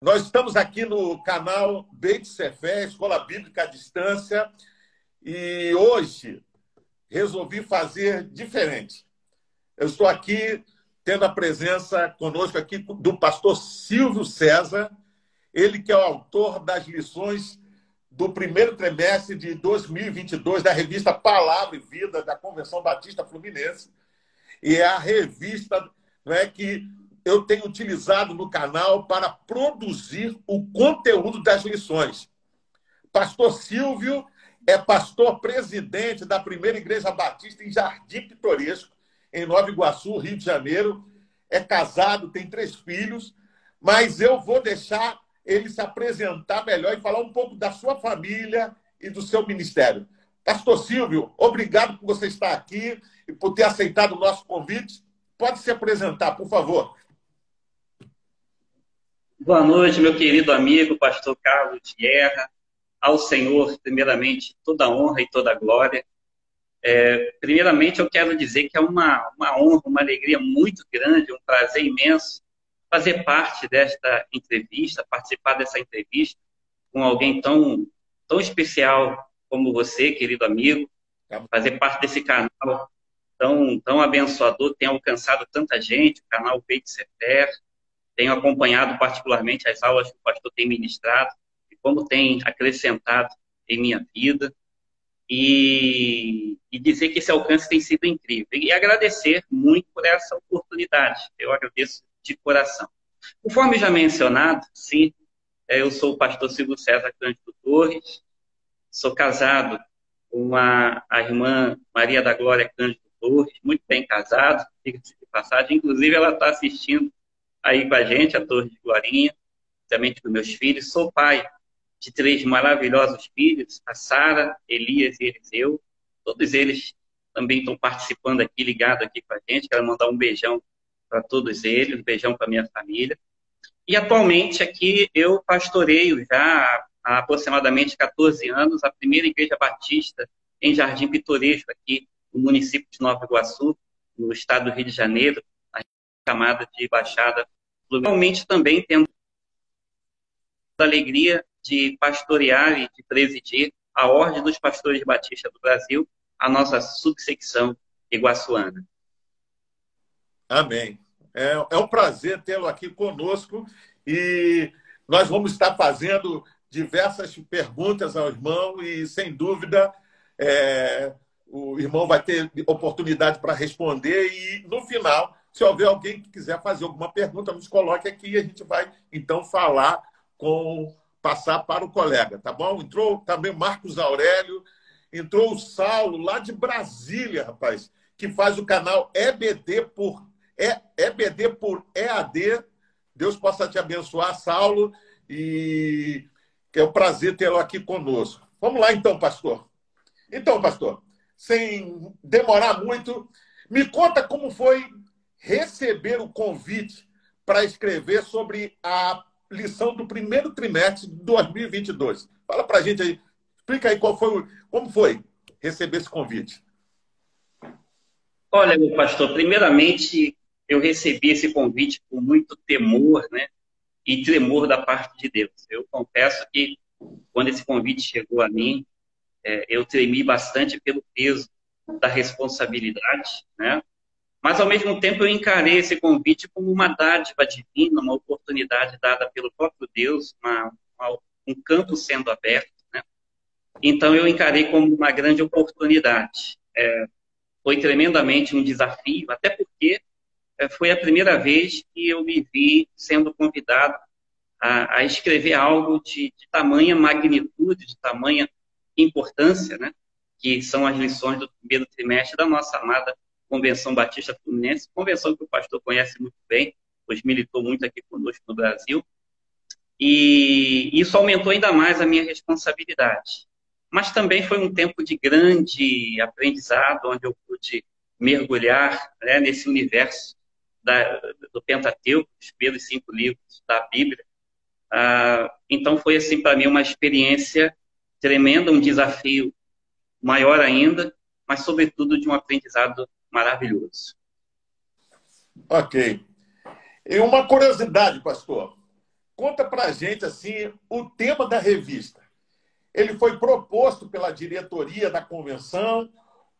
Nós estamos aqui no canal Beit Cefé, Escola Bíblica à Distância, e hoje resolvi fazer diferente. Eu estou aqui tendo a presença conosco aqui do pastor Silvio César, ele que é o autor das lições do primeiro trimestre de 2022 da revista Palavra e Vida da Convenção Batista Fluminense. E é a revista não é, que eu tenho utilizado no canal para produzir o conteúdo das lições. Pastor Silvio é pastor presidente da primeira igreja batista em Jardim Pitoresco, em Nova Iguaçu, Rio de Janeiro. É casado, tem três filhos, mas eu vou deixar ele se apresentar melhor e falar um pouco da sua família e do seu ministério. Pastor Silvio, obrigado por você estar aqui e por ter aceitado o nosso convite. Pode se apresentar, por favor. Boa noite, meu querido amigo, pastor Carlos Guerra. Ao Senhor, primeiramente, toda a honra e toda a glória. É, primeiramente, eu quero dizer que é uma, uma honra, uma alegria muito grande, um prazer imenso fazer parte desta entrevista, participar dessa entrevista com alguém tão, tão especial como você, querido amigo, fazer parte desse canal tão, tão abençoador, tem alcançado tanta gente, o canal Peito Sefer, tenho acompanhado particularmente as aulas que o pastor tem ministrado e como tem acrescentado em minha vida. E, e, dizer que esse alcance tem sido incrível. E agradecer muito por essa oportunidade. Eu agradeço de coração. Conforme já mencionado, sim, é, eu sou o pastor Silvio César Cândido Torres, sou casado com a, a irmã Maria da Glória Cândido Torres, muito bem casado, diga-se de passagem. Inclusive, ela está assistindo aí com a gente, a Torre de Glorinha, também com meus filhos. Sou pai de três maravilhosos filhos, a Sara, Elias e Eliseu. Todos eles também estão participando aqui, ligados aqui com a gente. Quero mandar um beijão para todos eles, um beijão para minha família. E atualmente aqui eu pastoreio já há aproximadamente 14 anos a primeira igreja batista em Jardim Pitoresco, aqui no município de Nova Iguaçu, no estado do Rio de Janeiro, chamada de Baixada Fluminense. também temos a alegria de pastorear e de presidir a Ordem dos Pastores Batistas do Brasil, a nossa subsecção iguaçuana. Amém. É, é um prazer tê-lo aqui conosco e nós vamos estar fazendo diversas perguntas ao irmão e, sem dúvida, é, o irmão vai ter oportunidade para responder e, no final, se houver alguém que quiser fazer alguma pergunta, nos coloque aqui e a gente vai, então, falar com passar para o colega, tá bom? Entrou também Marcos Aurélio, entrou o Saulo, lá de Brasília, rapaz, que faz o canal EBD por EBD por EAD. Deus possa te abençoar, Saulo, e é um prazer tê-lo aqui conosco. Vamos lá, então, pastor. Então, pastor, sem demorar muito, me conta como foi receber o convite para escrever sobre a lição do primeiro trimestre de 2022. Fala para a gente aí, explica aí qual foi, como foi receber esse convite. Olha, meu pastor, primeiramente eu recebi esse convite com muito temor, né? E tremor da parte de Deus. Eu confesso que quando esse convite chegou a mim, é, eu tremi bastante pelo peso da responsabilidade, né? Mas, ao mesmo tempo, eu encarei esse convite como uma dádiva divina, uma oportunidade dada pelo próprio Deus, uma, uma, um campo sendo aberto. Né? Então, eu encarei como uma grande oportunidade. É, foi tremendamente um desafio, até porque é, foi a primeira vez que eu me vi sendo convidado a, a escrever algo de, de, tamanha magnitude, de tamanha importância, né? que são as lições do primeiro trimestre da nossa amada Convenção Batista Fluminense, convenção que o pastor conhece muito bem, pois militou muito aqui conosco no Brasil. E isso aumentou ainda mais a minha responsabilidade. Mas também foi um tempo de grande aprendizado, onde eu pude mergulhar né, nesse universo da, do Pentateuco, os primeiros cinco livros da Bíblia. Ah, então foi assim para mim uma experiência tremenda, um desafio maior ainda, mas sobretudo de um aprendizado maravilhoso. Ok. E uma curiosidade, pastor. conta para a gente assim o tema da revista. Ele foi proposto pela diretoria da convenção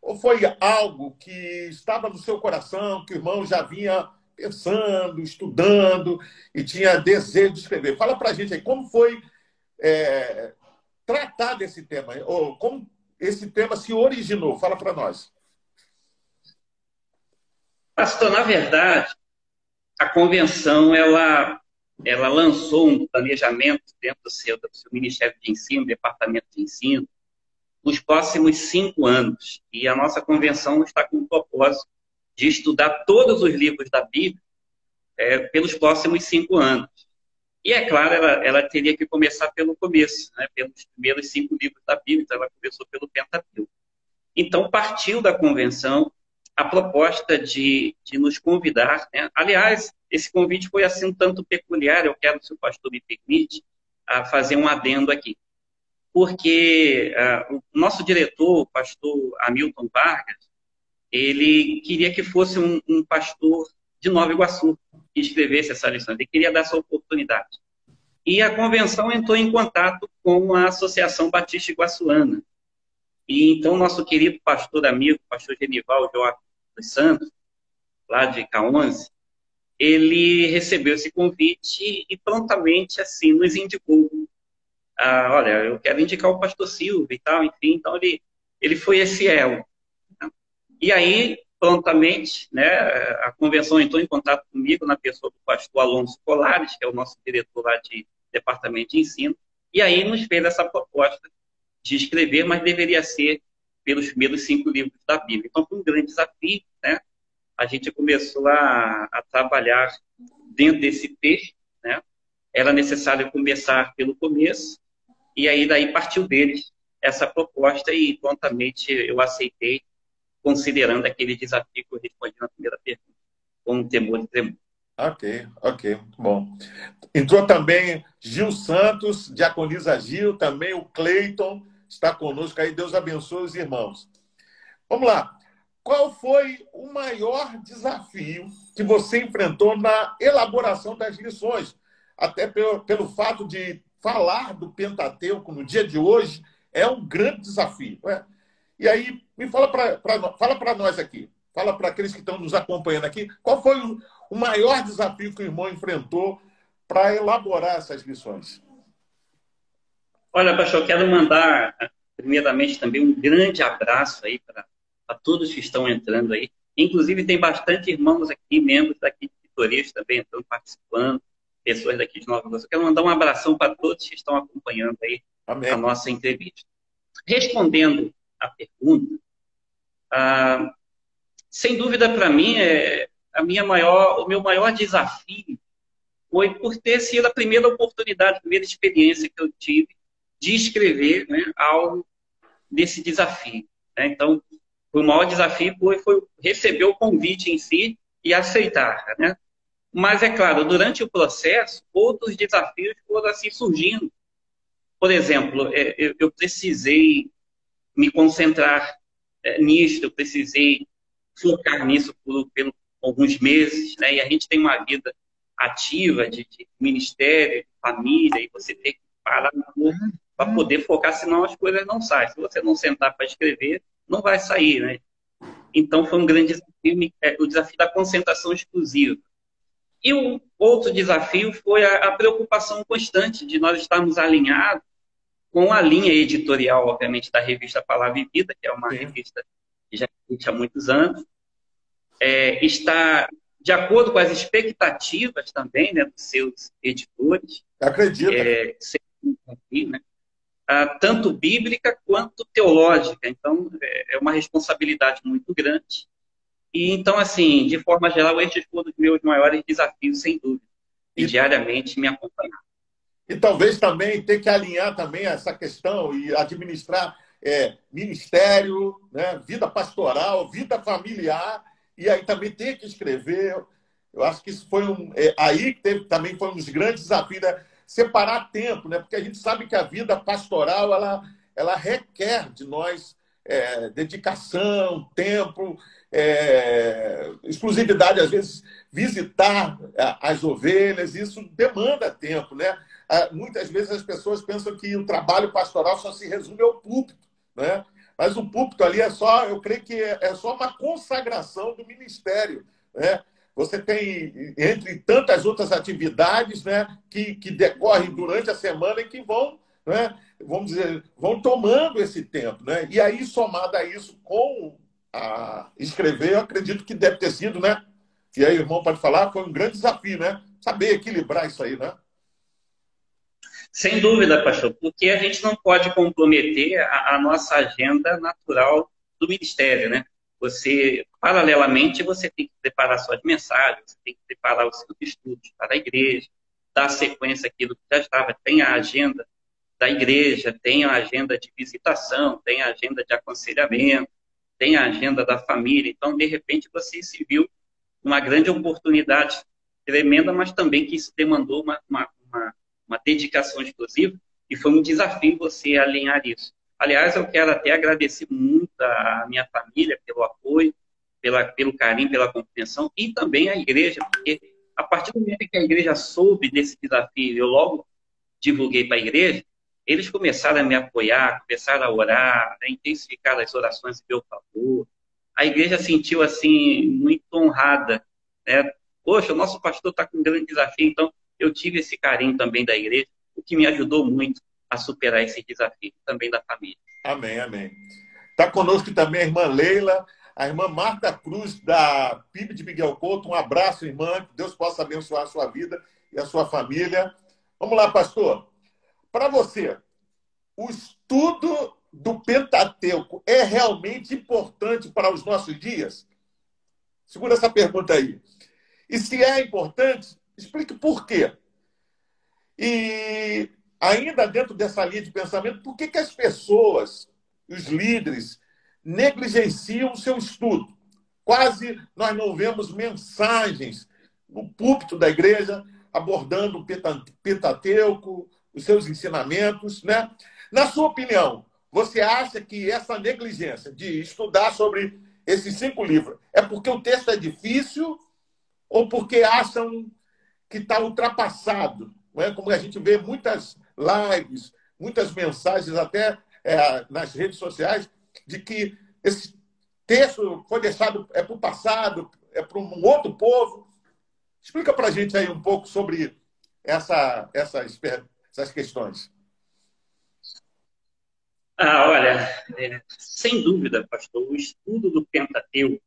ou foi algo que estava no seu coração, que o irmão já vinha pensando, estudando e tinha desejo de escrever? Fala para a gente aí como foi é, desse tema, ou como esse tema se originou. Fala para nós. Pastor, na verdade, a convenção ela, ela lançou um planejamento dentro do seu, do seu Ministério de Ensino, Departamento de Ensino, nos próximos cinco anos. E a nossa convenção está com o propósito de estudar todos os livros da Bíblia é, pelos próximos cinco anos. E é claro, ela, ela teria que começar pelo começo, né, pelos primeiros cinco livros da Bíblia, então ela começou pelo Pentateuco. Então, partiu da convenção a proposta de, de nos convidar. Né? Aliás, esse convite foi assim um tanto peculiar, eu quero, se o pastor me permite, a fazer um adendo aqui. Porque uh, o nosso diretor, o pastor Hamilton Vargas, ele queria que fosse um, um pastor de Nova Iguaçu que escrevesse essa lição. Ele queria dar essa oportunidade. E a convenção entrou em contato com a Associação Batista Iguaçuana. E então, nosso querido pastor amigo, pastor Genival Joaquim dos Santos, lá de K11, ele recebeu esse convite e prontamente, assim, nos indicou. Ah, olha, eu quero indicar o pastor Silva e tal, enfim, então ele, ele foi esse elo. E aí, prontamente, né, a convenção entrou em contato comigo na pessoa do pastor Alonso Colares, que é o nosso diretor lá de departamento de ensino, e aí nos fez essa proposta de escrever, mas deveria ser pelos primeiros cinco livros da Bíblia. Então, foi um grande desafio, né? A gente começou a, a trabalhar dentro desse texto, né? Era necessário começar pelo começo, e aí daí partiu deles essa proposta e prontamente eu aceitei, considerando aquele desafio que eu respondi na primeira pergunta, com temor e tremor. Ok, ok, muito bom. Entrou também Gil Santos, diaconisa Gil, também o Cleiton, está conosco aí. Deus abençoe os irmãos. Vamos lá. Qual foi o maior desafio que você enfrentou na elaboração das lições? Até pelo, pelo fato de falar do Pentateuco no dia de hoje é um grande desafio. Né? E aí, me fala para nós aqui, fala para aqueles que estão nos acompanhando aqui, qual foi o, o maior desafio que o irmão enfrentou para elaborar essas lições? Olha, pastor, eu quero mandar, primeiramente, também um grande abraço aí para todos que estão entrando aí. Inclusive, tem bastante irmãos aqui, membros daqui de Vitorias também estão participando, pessoas daqui de Nova Iguaçu. Quero mandar um abração para todos que estão acompanhando aí Amém. a nossa entrevista. Respondendo à pergunta, ah, sem dúvida para mim é a minha maior, o meu maior desafio foi por ter sido a primeira oportunidade, a primeira experiência que eu tive de escrever né, algo desse desafio. Né? Então, o maior desafio foi, foi, receber o convite em si e aceitar. Né? Mas, é claro, durante o processo, outros desafios foram assim surgindo. Por exemplo, é, eu precisei me concentrar é, nisso, eu precisei focar nisso por, por alguns meses, né? E a gente tem uma vida ativa de, de ministério, de família, e você tem que parar um pouco para poder focar, senão as coisas não saem. Se você não sentar para escrever, não vai sair, né? Então foi um grande desafio, é, o desafio da concentração exclusiva. E o outro desafio foi a, a preocupação constante de nós estarmos alinhados com a linha editorial, obviamente, da revista Palavra e Vida, que é uma Sim. revista que já existe há muitos anos, é, está de acordo com as expectativas também né, dos seus editores. Acredito. É, né? Tanto bíblica quanto teológica. Então, é, é uma responsabilidade muito grande. E então, assim, de forma geral, estes foram os meus maiores desafios, sem dúvida. E, e diariamente me acompanhar. E talvez também ter que alinhar também essa questão e administrar é, ministério, né, vida pastoral, vida familiar, e aí também ter que escrever. Eu acho que isso foi um. É, aí teve, também foi um dos grandes desafios. Né? Separar tempo, né? Porque a gente sabe que a vida pastoral ela, ela requer de nós é, dedicação, tempo. é, exclusividade, às vezes, visitar as ovelhas, isso demanda tempo, né? Muitas vezes as pessoas pensam que o trabalho pastoral só se resume ao púlpito, né? Mas o púlpito ali é só, eu creio que é só uma consagração do ministério, né? Você tem, entre tantas outras atividades, né, que, que decorrem durante a semana e que vão, né, vamos dizer, vão tomando esse tempo, né? E aí, somado a isso com a escrever, eu acredito que deve ter sido, né? E aí, irmão pode falar, foi um grande desafio, né? Saber equilibrar isso aí, né? Sem dúvida, pastor, porque a gente não pode comprometer a, a nossa agenda natural do ministério, né? Você, paralelamente, você tem que preparar suas mensagens, você tem que preparar os seus estudos para a igreja, dar sequência àquilo que já estava. Tem a agenda da igreja, tem a agenda de visitação, tem a agenda de aconselhamento, tem a agenda da família. Então, de repente, você se viu uma grande oportunidade tremenda, mas também que isso demandou uma, uma, uma, uma dedicação exclusiva e foi um desafio você alinhar isso. Aliás, eu quero até agradecer muito a minha família pelo apoio, pela, pelo carinho, pela compreensão e também a igreja, porque a partir do momento que a igreja soube desse desafio, eu logo divulguei para a igreja, eles começaram a me apoiar, começaram a orar, a intensificar as orações em meu favor. A igreja sentiu assim muito honrada, né? Poxa, o nosso pastor está com um grande desafio, então eu tive esse carinho também da igreja, o que me ajudou muito a superar esse desafio, também da família. Amém, amém. Está conosco também a irmã Leila, a irmã Marta Cruz, da PIB de Miguel Couto. Um abraço, irmã, que Deus possa abençoar a sua vida e a sua família. Vamos lá, pastor. Para você, o estudo do Pentateuco é realmente importante para os nossos dias? Segura essa pergunta aí. E se é importante, explique por quê. E ainda dentro dessa linha de pensamento, por que, que as pessoas, os líderes, negligenciam o seu estudo? Quase nós não vemos mensagens no púlpito da igreja abordando o Pentateuco, os seus ensinamentos, né? Na sua opinião, você acha que essa negligência de estudar sobre esses cinco livros é porque o texto é difícil ou porque acham que está ultrapassado? Não é? Como a gente vê muitas lives, muitas mensagens até é, nas redes sociais de que esse texto foi deixado é para o passado, é para um outro povo. Explica para a gente aí um pouco sobre essa, essas essas questões? Ah, olha, é, sem dúvida, pastor, o estudo do Pentateuco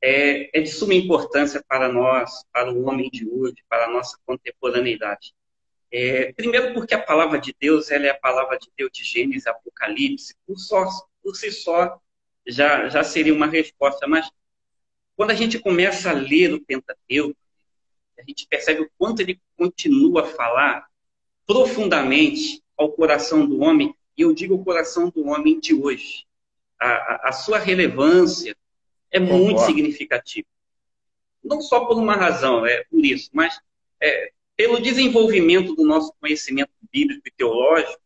é, é, de suma importância para nós, para o homem de hoje, para a nossa contemporaneidade. É, primeiro porque a palavra de Deus ela é a palavra de Deus de Gênesis Apocalipse, por, só, por si só já, já seria uma resposta, mas quando a gente começa a ler o Pentateuco, a gente percebe o quanto ele continua a falar profundamente ao coração do homem, e eu digo o coração do homem de hoje. A, a, a sua relevância é muito significativa. Não só por uma razão, é por isso, mas é, pelo desenvolvimento do nosso conhecimento bíblico e teológico,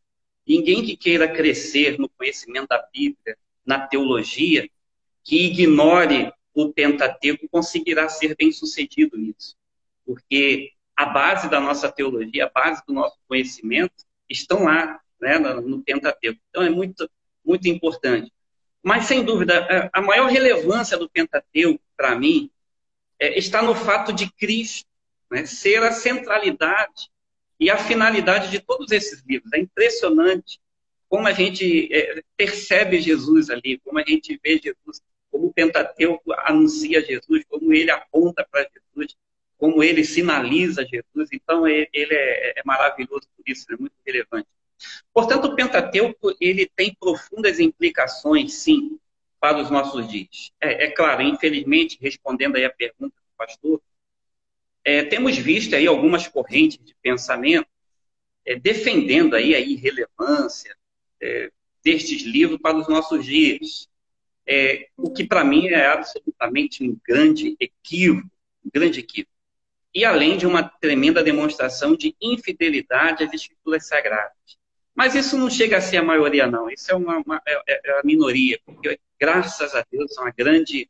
ninguém que queira crescer no conhecimento da Bíblia, na teologia, que ignore o Pentateuco conseguirá ser bem sucedido nisso. Porque a base da nossa teologia, a base do nosso conhecimento, estão lá, né, no Pentateuco. Então é muito, muito importante. Mas, sem dúvida, a maior relevância do Pentateuco, para mim, é, está no fato de Cristo né, ser a centralidade e a finalidade de todos esses livros. É impressionante como a gente é, percebe Jesus ali, como a gente vê Jesus, como o Pentateuco anuncia Jesus, como ele aponta para Jesus, como ele sinaliza Jesus. Então, ele é, é maravilhoso por isso, é muito relevante. Portanto, o Pentateuco ele tem profundas implicações, sim, para os nossos dias. É, é claro, infelizmente, respondendo aí a pergunta do pastor, é, temos visto aí algumas correntes de pensamento é, defendendo aí a irrelevância é, destes livros para os nossos dias. É, o que para mim é absolutamente um grande equívoco, um grande equívoco e além de uma tremenda demonstração de infidelidade às escrituras sagradas. Mas isso não chega a ser a maioria, não. Isso é, uma, uma é, é a minoria, porque graças a Deus, uma grande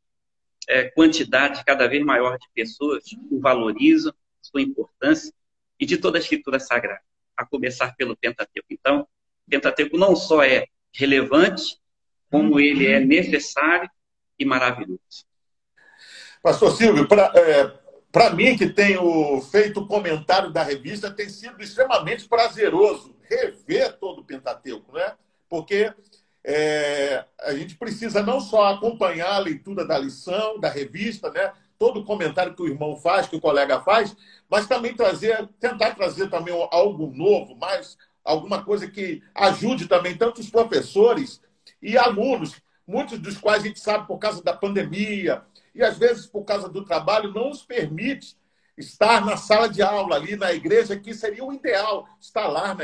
é, quantidade cada vez maior de pessoas o valorizam, sua importância, e de toda a escritura sagrada, a começar pelo Pentateuco. Então, o Pentateuco não só é relevante, como ele é necessário e maravilhoso. Pastor Silvio, para é, mim, que tenho feito o comentário da revista, tem sido extremamente prazeroso rever todo o Pentateuco, né? Porque é, a gente precisa não só acompanhar a leitura da lição, da revista, né? todo o comentário que o irmão faz, que o colega faz, mas também trazer, tentar trazer também algo novo, mais alguma coisa que ajude também tanto os professores e alunos, muitos dos quais a gente sabe por causa da pandemia e às vezes por causa do trabalho não nos permite estar na sala de aula ali na igreja, que seria o ideal, estar lá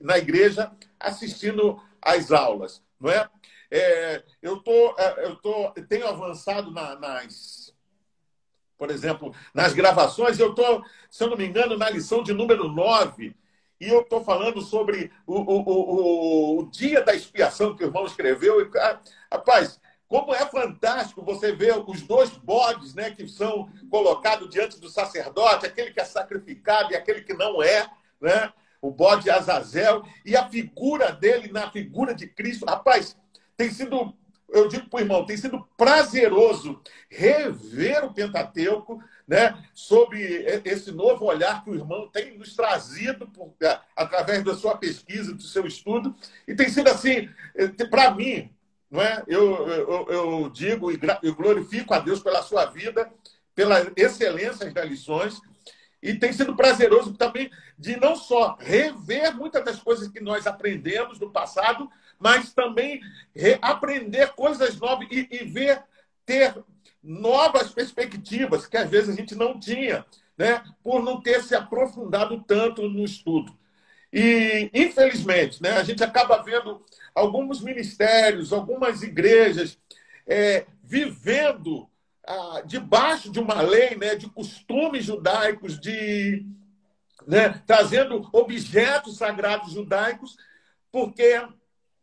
na igreja assistindo às aulas, não é? É eu tô, é, eu tô, tenho avançado na, nas, por exemplo, nas gravações, eu estou, se eu não me engano, na lição de número 9, e eu estou falando sobre o, o, o, o, dia da expiação que o irmão escreveu. E, ah, rapaz, como é fantástico você ver os dois bodes né, que são colocados diante do sacerdote, aquele que é sacrificado e aquele que não é, né? o bode Azazel, e a figura dele na figura de Cristo. Rapaz, tem sido, eu digo para o irmão, tem sido prazeroso rever o Pentateuco, né, sobre esse novo olhar que o irmão tem nos trazido por, é, através da sua pesquisa, do seu estudo, e tem sido assim, eh, para mim, não é? Eu, eu, eu digo e eu glorifico a Deus pela sua vida, pela excelência das lições, e tem sido prazeroso também de não só rever muitas das coisas que nós aprendemos no passado, mas também aprender coisas novas e, e ver, ter novas perspectivas que às vezes a gente não tinha, né? por não ter se aprofundado tanto no estudo. E, infelizmente, né, a gente acaba vendo alguns ministérios, algumas igrejas é, vivendo ah, debaixo de uma lei, né, de costumes judaicos, de né, trazendo objetos sagrados judaicos, porque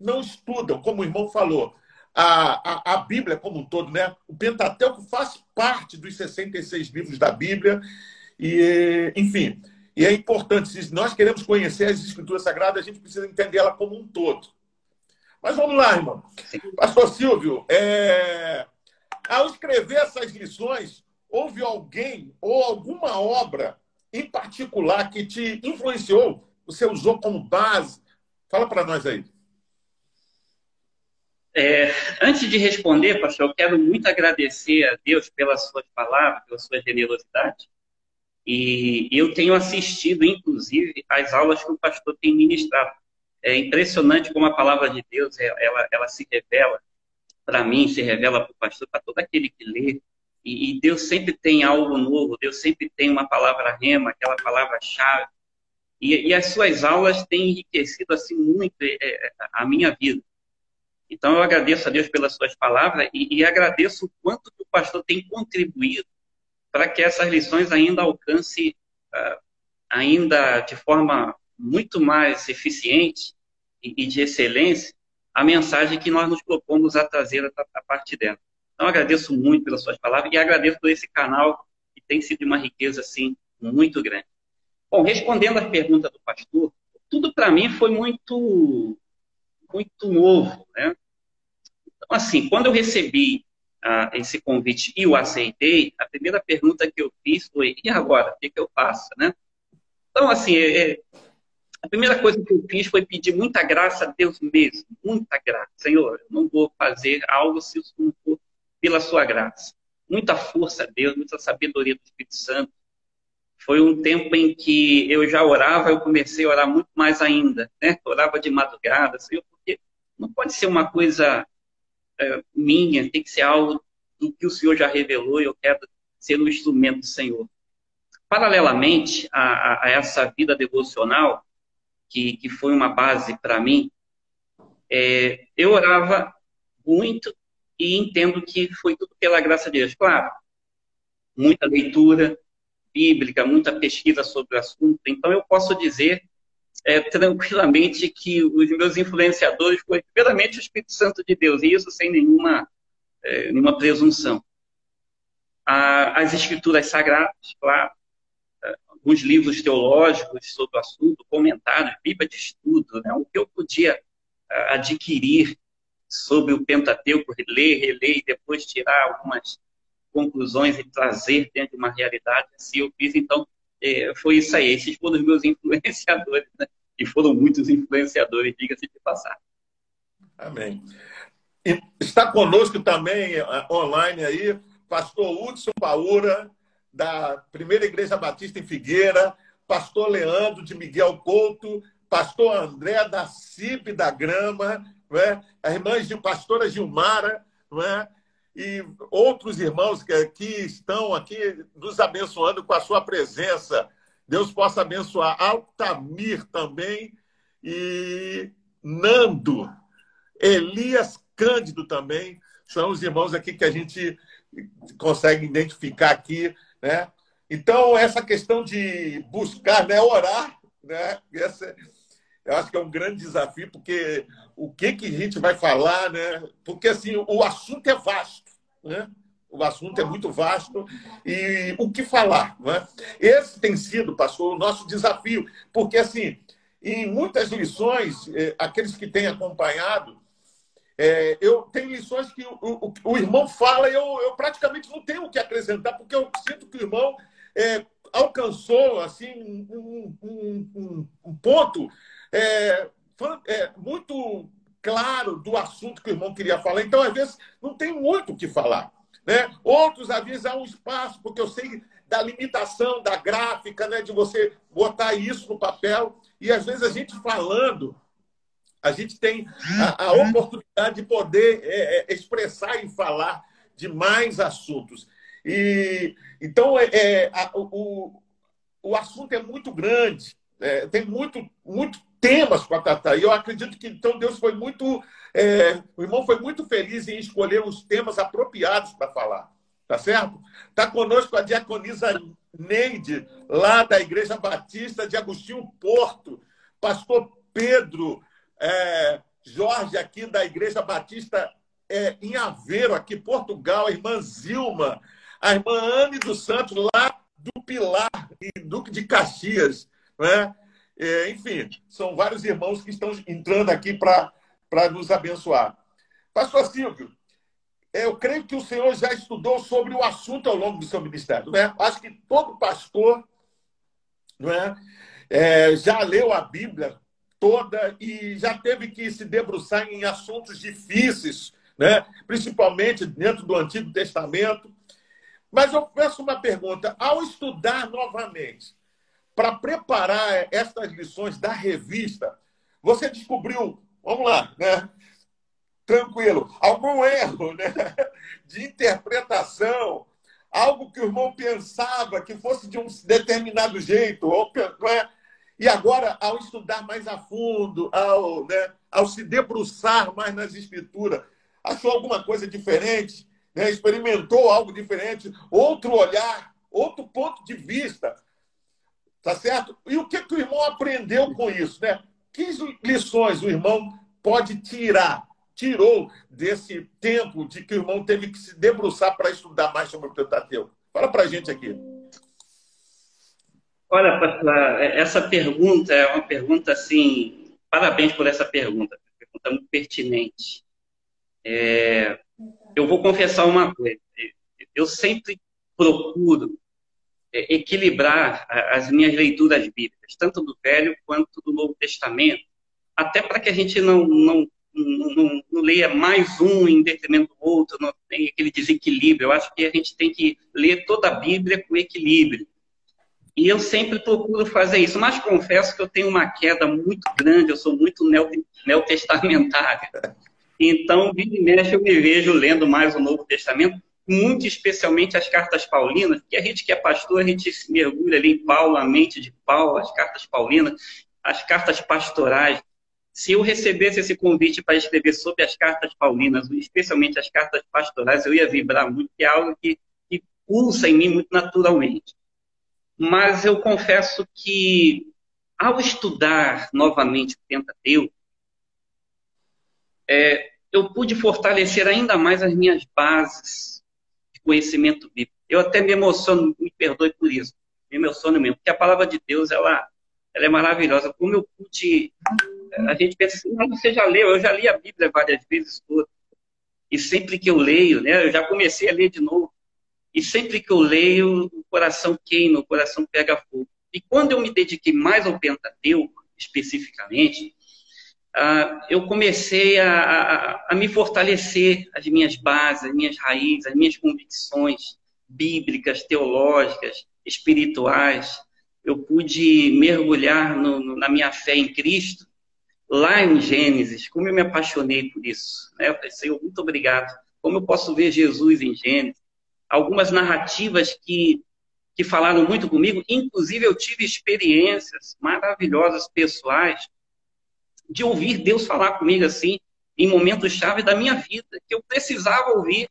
não estudam, como o irmão falou, a, a, a, Bíblia como um todo, né? O Pentateuco faz parte dos 66 livros da Bíblia, e, enfim, e é importante, se nós queremos conhecer as Escrituras Sagradas, a gente precisa entender ela como um todo. Mas vamos lá, irmão. Pastor Silvio, é... ao escrever essas lições, houve alguém ou alguma obra em particular que te influenciou, você usou como base? Fala para nós aí. É, antes de responder, pastor, eu quero muito agradecer a Deus pelas suas palavras, pela sua generosidade. E eu tenho assistido, inclusive, às aulas que o pastor tem ministrado. É impressionante como a palavra de Deus ela, ela se revela para mim, se revela para o pastor, para todo aquele que lê. E, e, Deus sempre tem algo novo, Deus sempre tem uma palavra rema, aquela palavra-chave. E, e, as suas aulas têm enriquecido assim muito é, é a minha vida. Então, eu agradeço a Deus pelas suas palavras e, e agradeço o quanto o pastor tem contribuído para que essas lições ainda alcance, uh, ainda de forma muito mais eficiente e, e, de excelência, a mensagem que nós nos propomos a trazer a, a partir dela. Então, agradeço muito pelas suas palavras e agradeço por esse canal que tem sido uma riqueza, assim, muito grande. Bom, respondendo à pergunta do pastor, tudo para mim foi muito muito novo, né? Então, assim, quando eu recebi ah, esse convite e o aceitei, a primeira pergunta que eu fiz foi, e agora? O que, que eu faço, né? Então, assim, é, é, a primeira coisa que eu fiz foi pedir muita graça a Deus mesmo, muita graça. Senhor, eu não vou fazer algo se não for pela sua graça. Muita força a Deus, muita sabedoria do Espírito Santo. Foi um tempo em que eu já orava, eu comecei a orar muito mais ainda, né? orava de madrugada, Senhor, não pode ser uma coisa é, minha, tem que ser algo do que o Senhor já revelou e eu quero ser um instrumento do Senhor. Paralelamente a, a, a essa vida devocional, que, que foi uma base para mim, é, eu orava muito e entendo que foi tudo pela graça de Deus. Claro, muita leitura bíblica, muita pesquisa sobre o assunto. Então, eu posso dizer é, tranquilamente que os meus influenciadores foram primeiramente o Espírito Santo de Deus, e isso sem nenhuma, é, nenhuma presunção. A, as escrituras sagradas, claro, é, alguns livros teológicos sobre o assunto, comentários, Bíblia de estudo, né, o que eu podia é, adquirir sobre o Pentateuco, ler, reler e depois tirar algumas conclusões e trazer dentro de uma realidade, assim eu fiz, então é, foi isso aí. Esses foram os meus influenciadores, né? e foram muitos influenciadores, diga-se de passar. Amém. E está conosco também é, online aí, pastor Hudson Paura, da Primeira Igreja Batista em Figueira, pastor Leandro de Miguel Couto, pastor André da CIP da Grama, não é? a irmã de pastora Gilmara, não é? E outros irmãos que aqui estão aqui nos abençoando com a sua presença. Deus possa abençoar Altamir também e Nando, Elias Cândido também. São os irmãos aqui que a gente consegue identificar aqui, né? Então, essa questão de buscar, né, orar, né? Essa, eu acho que é um grande desafio, porque o que, que a gente vai falar, né? Porque, assim, o assunto é vasto, né? O assunto é muito vasto e o que falar, né? Esse tem sido, pastor, o nosso desafio, porque, assim, em muitas lições, eh, aqueles que têm acompanhado, é, eu tenho lições que o, o, o irmão fala e eu, eu, praticamente não tenho o que acrescentar, porque eu sinto que o irmão é, alcançou assim um, um, um, um ponto é, é, muito claro do assunto que o irmão queria falar. Então, às vezes, não tem muito o que falar. Né? Outros, às vezes, há um espaço, porque eu sei da limitação da gráfica, né? de você botar isso no papel. E, às vezes, a gente falando, a gente tem a, a oportunidade de poder é, é, expressar e falar de mais assuntos. E, então, é, é a, o, o assunto é muito grande, é, tem muito, muito temas para tratar. E eu acredito que então Deus foi muito. É, o irmão foi muito feliz em escolher os temas apropriados para falar. Tá certo? Está conosco a diaconisa Neide, lá da Igreja Batista de Agostinho Porto. Pastor Pedro é, Jorge, aqui da Igreja Batista é, em Aveiro, aqui Portugal. A irmã Zilma. A irmã Anne dos Santos, lá do Pilar, em Duque de Caxias. Né? É, enfim, são vários irmãos que estão entrando aqui para nos abençoar. Pastor Silvio, eu creio que o senhor já estudou sobre o assunto ao longo do seu ministério. Né? Acho que todo pastor não é, é, já leu a Bíblia toda e já teve que se debruçar em assuntos difíceis, né? principalmente dentro do Antigo Testamento. Mas eu peço uma pergunta: ao estudar novamente, para preparar estas lições da revista, você descobriu, vamos lá, né? Tranquilo, algum erro né? de interpretação, algo que o irmão pensava que fosse de um determinado jeito, ou, né? e agora, ao estudar mais a fundo, ao, né, ao se debruçar mais nas escrituras, achou alguma coisa diferente, né? experimentou algo diferente, outro olhar, outro ponto de vista. Tá certo? E o que, que o irmão aprendeu com isso, né? Que lições o irmão pode tirar, tirou desse tempo de que o irmão teve que se debruçar para estudar mais sobre o Pentateuco? Fala para a gente aqui. Olha, essa pergunta é uma pergunta assim. Parabéns por essa pergunta, pergunta muito pertinente. É, eu vou confessar uma coisa. Eu sempre procuro equilibrar as minhas leituras bíblicas, tanto do Velho quanto do Novo Testamento, até para que a gente não, não, não, não, leia mais um em detrimento do outro, não tem aquele desequilíbrio. Eu acho que a gente tem que ler toda a Bíblia com equilíbrio. E eu sempre procuro fazer isso, mas confesso que eu tenho uma queda muito grande, eu sou muito neotestamentário. Então, vira e mexe, eu me vejo lendo mais o Novo Testamento, muito especialmente as cartas paulinas, porque a gente que é pastor, a gente se mergulha ali em Paulo, a mente de Paulo, as cartas paulinas, as cartas pastorais. Se eu recebesse esse convite para escrever sobre as cartas paulinas, especialmente as cartas pastorais, eu ia vibrar muito, que é algo que, que pulsa em mim muito naturalmente. Mas eu confesso que ao estudar novamente o Pentateuco, é, eu pude fortalecer ainda mais as minhas bases conhecimento bíblico. Eu até me emociono, me perdoe por isso, me emociono mesmo, porque a palavra de Deus, ela, ela é maravilhosa. Como eu pude... A gente pensa assim, mas você já leu, eu já li a Bíblia várias vezes toda. E sempre que eu leio, né, eu já comecei a ler de novo. E sempre que eu leio, o coração queima, o coração pega fogo. E quando eu me dediquei mais ao Pentateuco, especificamente, eu comecei a, a, a, me fortalecer as minhas bases, as minhas raízes, as minhas convicções bíblicas, teológicas, espirituais. Eu pude mergulhar no, no, na minha fé em Cristo, lá em Gênesis, como eu me apaixonei por isso. Né? Eu falei, Senhor, muito obrigado. Como eu posso ver Jesus em Gênesis? algumas narrativas que, que falaram muito comigo. Inclusive, eu tive experiências maravilhosas, pessoais, de ouvir Deus falar comigo assim, em momentos-chave da minha vida, que eu precisava ouvir,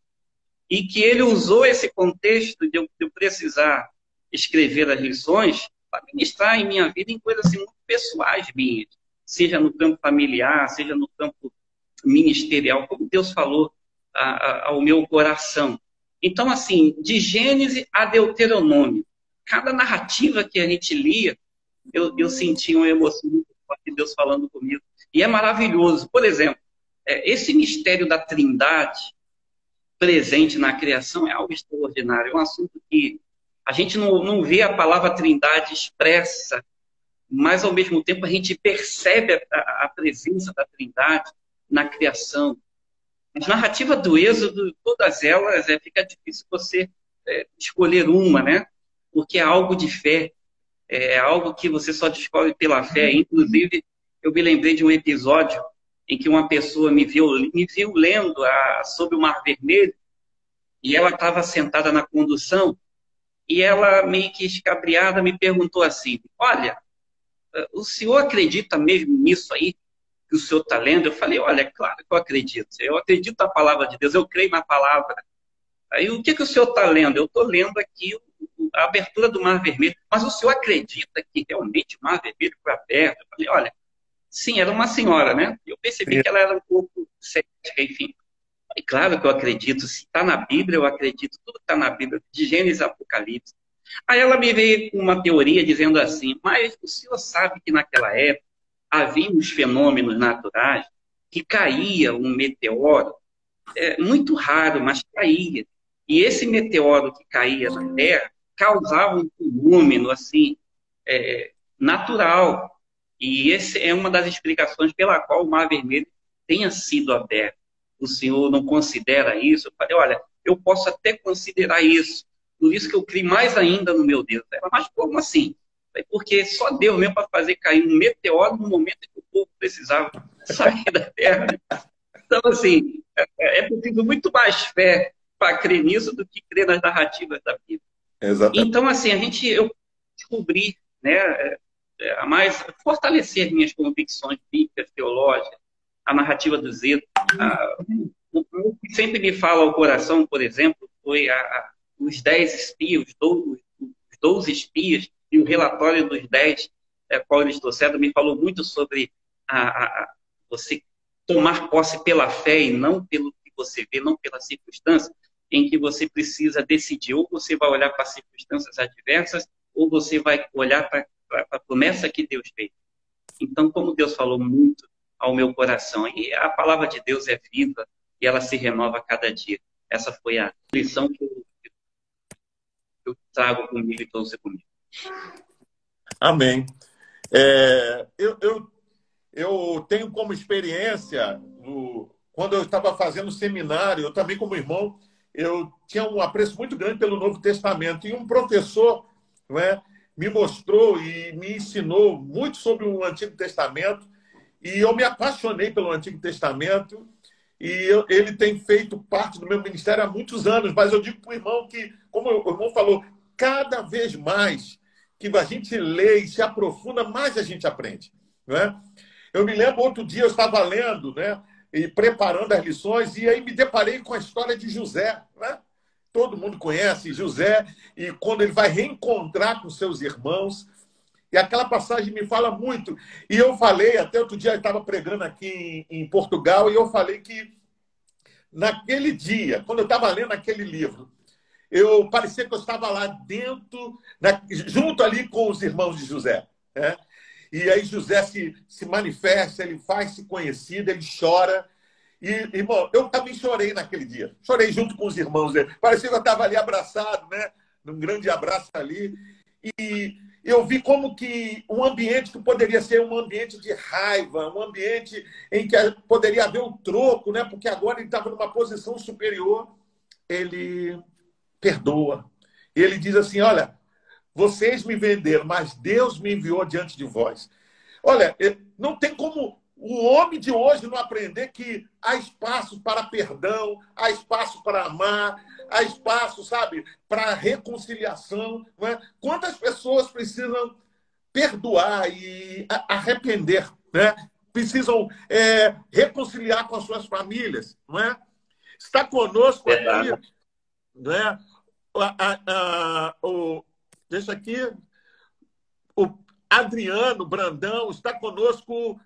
e que ele usou esse contexto de eu, de eu precisar escrever as lições para ministrar em minha vida em coisas assim, muito pessoais minhas, seja no campo familiar, seja no campo ministerial, como Deus falou a, a, ao meu coração. Então, assim, de Gênesis a Deuteronômio, cada narrativa que a gente lia, eu, eu sentia uma emoção muito de Deus falando comigo. E é maravilhoso. Por exemplo, é, esse mistério da trindade presente na criação é algo extraordinário. É um assunto que a gente não, não vê a palavra trindade expressa, mas ao mesmo tempo a gente percebe a, a presença da trindade na criação, as narrativas do Êxodo, todas elas, é, fica difícil você é, escolher uma, né? Porque é algo de fé, é algo que você só descobre pela fé. Inclusive, eu me lembrei de um episódio em que uma pessoa me viu, me viu lendo a, sobre o Mar Vermelho e ela estava sentada na condução e ela, meio que escabriada, me perguntou assim: Olha, o senhor acredita mesmo nisso aí? que o senhor está lendo? Eu falei, olha, é claro que eu acredito. Eu acredito na palavra de Deus, eu creio na palavra. Aí, o que, que o senhor está lendo? Eu estou lendo aqui a abertura do Mar Vermelho. Mas o senhor acredita que realmente o Mar Vermelho foi aberto? Eu falei, olha, sim, era uma senhora, né? Eu percebi que ela era um pouco cética, enfim. E claro que eu acredito, se está na Bíblia, eu acredito, tudo está na Bíblia, de Gênesis a Apocalipse. Aí ela me veio com uma teoria dizendo assim, mas o senhor sabe que naquela época havia uns fenômenos naturais que caía um meteoro, é, muito raro, mas caía. E esse meteoro que caía na Terra causava um fenômeno assim é, natural. E essa é uma das explicações pela qual o Mar Vermelho tenha sido aberto. O senhor não considera isso? Eu falei, olha, eu posso até considerar isso. Por isso que eu criei mais ainda no meu Deus. Mas como assim? porque só Deus mesmo para fazer cair um meteoro no momento que o povo precisava sair da Terra. Então, assim, é, é preciso muito mais fé para crer nisso do que crer nas narrativas da Bíblia. Exatamente. Então, assim, a gente, eu descobri, né, é, é, a mais, fortalecer minhas convicções bíblicas, teológicas, a narrativa do Zedo. o que sempre me fala ao coração, por exemplo, foi a, a, os dez espias, os doze espias e o relatório dos 10, é, qual eles trouxeram, me falou muito sobre a, você tomar posse pela fé e não pelo que você vê, não pela circunstância, em que você precisa decidir, ou você vai olhar para circunstâncias adversas, ou você vai olhar para a promessa que Deus fez. Então, como Deus falou muito ao meu coração, e a palavra de Deus é viva e ela se renova a cada dia. Essa foi a lição que eu, eu trago comigo e trouxe comigo. Amém. É, eu, eu, eu tenho como experiência, quando eu estava fazendo seminário, eu também como irmão, eu tinha um apreço muito grande pelo Novo Testamento. E um professor não é, me mostrou e me ensinou muito sobre o Antigo Testamento. E eu me apaixonei pelo Antigo Testamento. E eu, ele tem feito parte do meu ministério há muitos anos. Mas eu digo para o irmão que, como o irmão falou, cada vez mais que a gente lê e se aprofunda, mais a gente aprende. Né? Eu me lembro, outro dia eu estava lendo né, e preparando as lições, e aí me deparei com a história de José. Né? Todo mundo conhece José, e quando ele vai reencontrar com seus irmãos, E aquela passagem me fala muito. E eu falei, até outro dia eu estava pregando aqui em, em, Portugal, e eu falei que naquele dia, quando eu estava lendo aquele livro, eu parecia que eu estava lá dentro, na, junto ali com os irmãos de José. Né? E aí José se, se manifesta, ele faz-se conhecido, ele chora. E, irmão, eu também chorei naquele dia. Chorei junto com os irmãos dele. Parecia que eu estava ali abraçado, né? Num grande abraço ali. E eu vi como que um ambiente que poderia ser um ambiente de raiva, um ambiente em que poderia haver um troco, né? porque agora ele estava numa posição superior, ele perdoa. Ele diz assim: Olha, vocês me venderam, mas Deus me enviou diante de vós. Olha, não tem como o homem de hoje não aprender que há espaço para perdão, há espaço para amar, há espaço, sabe, para reconciliação. Não é? Quantas pessoas precisam perdoar e arrepender, né? precisam é, reconciliar com as suas famílias, não é? Está conosco aqui, né? A, a, a, o, deixa aqui, o Adriano Brandão está conosco,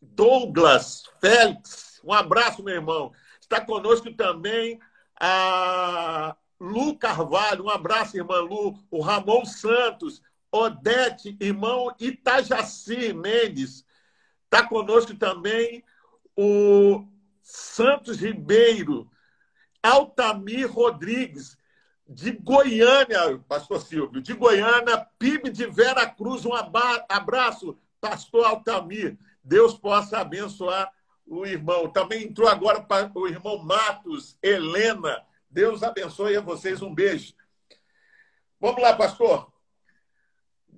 Douglas Félix, um abraço, meu irmão. Está conosco também a Lu Carvalho, um abraço, irmã Lu, o Ramon Santos, Odete, irmão Itajaci Mendes, está conosco também o Santos Ribeiro, Altamir Rodrigues, de Goiânia, pastor Silvio, de Goiânia, PIB de Vera Cruz, um abraço, pastor Altamir. Deus possa abençoar o irmão. Também entrou agora o irmão Matos, Helena. Deus abençoe a vocês. Um beijo. Vamos lá, pastor.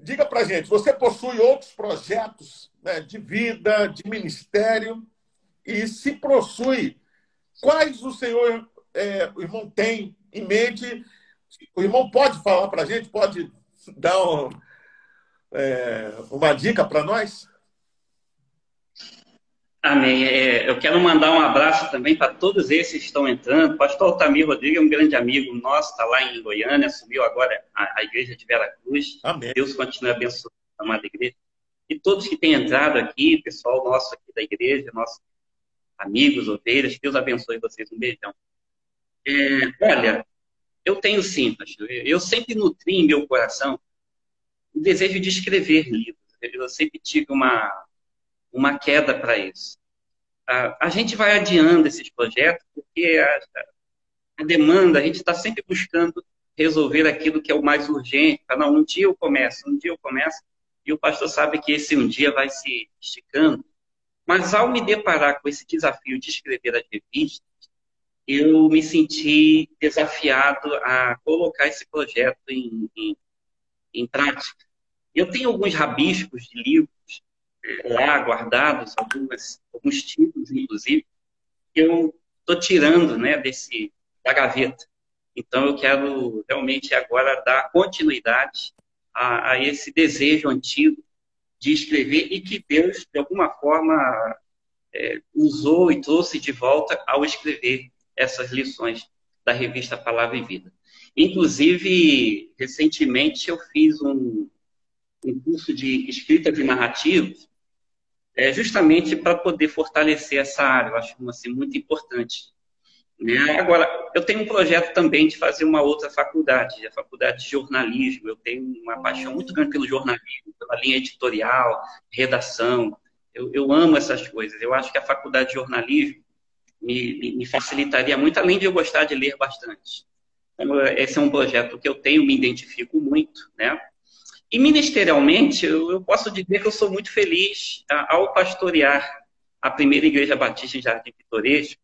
Diga para gente, você possui outros projetos né, de vida, de ministério, e se possui, quais o senhor, é, o irmão, tem em mente? O irmão pode falar para a gente, pode dar um, é, uma dica para nós? Amém. É, eu quero mandar um abraço também para todos esses que estão entrando. Pastor Altamir Rodrigues é um grande amigo nosso, está lá em Goiânia, assumiu agora a, a igreja de Vera Cruz. Amém. Deus continue abençoando a amada igreja. E todos que têm entrado aqui, pessoal nosso aqui da igreja, nossos amigos, ovelhas, Deus abençoe vocês. Um beijão. É, olha, eu tenho sim, pastor. Eu sempre nutri em meu coração o desejo de escrever livros. Eu sempre tive uma uma queda para isso. A, a, gente vai adiando esses projetos porque a, a demanda, a gente está sempre buscando resolver aquilo que é o mais urgente. Para não, um dia eu começo, um dia eu começo, e o pastor sabe que esse um dia vai se esticando. Mas ao me deparar com esse desafio de escrever as revistas, eu me senti desafiado a colocar esse projeto em, em, em prática. Eu tenho alguns rabiscos de livros lá guardados, algumas, alguns títulos, inclusive, que eu estou tirando né, desse, da gaveta. Então, eu quero realmente agora dar continuidade a, a esse desejo antigo de escrever e que Deus, de alguma forma, é, usou e trouxe de volta ao escrever essas lições da revista Palavra e Vida. Inclusive, recentemente eu fiz um, um curso de escrita de narrativos é, justamente para poder fortalecer essa área. Eu acho assim, muito importante. Né? Agora, eu tenho um projeto também de fazer uma outra faculdade, a faculdade de jornalismo. Eu tenho uma paixão muito grande pelo jornalismo, pela linha editorial, redação. Eu, eu amo essas coisas. Eu acho que a faculdade de jornalismo me, me, facilitaria muito, além de eu gostar de ler bastante. Então, esse é um projeto que eu tenho, me identifico muito, né? E ministerialmente, eu, eu posso dizer que eu sou muito feliz ao pastorear a primeira igreja batista em Jardim Pitoresco,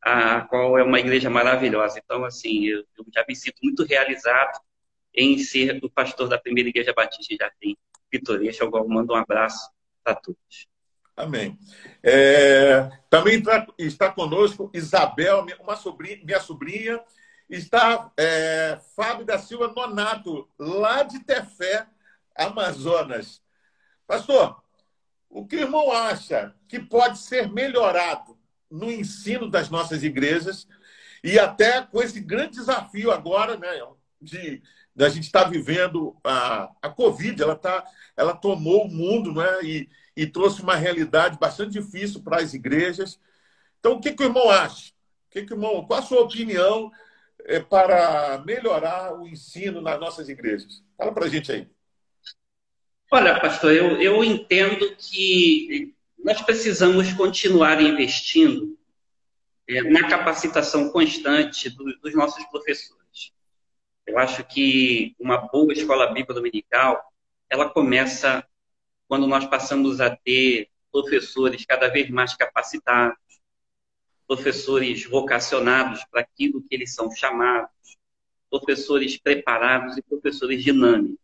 a qual é uma igreja maravilhosa. Então, assim, eu, eu já me sinto muito realizado em ser o pastor da primeira igreja batista em Jardim Pitoresco, qual mando um abraço para todos. Amém. É, também está, está conosco Isabel, uma sobrinha, minha sobrinha, está é, Fábio da Silva Nonato, lá de Tefé, Amazonas. Pastor, o que o irmão acha que pode ser melhorado no ensino das nossas igrejas e até com esse grande desafio agora, né? de, de a gente estar tá vivendo a, a Covid, ela, tá, ela tomou o mundo né? e, e trouxe uma realidade bastante difícil para as igrejas. Então, o que, que o irmão acha? O que, que o irmão, qual a sua opinião é, para melhorar o ensino nas nossas igrejas? Fala para a gente aí. Olha, pastor, eu, eu entendo que nós precisamos continuar investindo é, na capacitação constante do, dos nossos professores. Eu acho que uma boa escola bíblica dominical, ela começa quando nós passamos a ter professores cada vez mais capacitados, professores vocacionados para aquilo que eles são chamados, professores preparados e professores dinâmicos.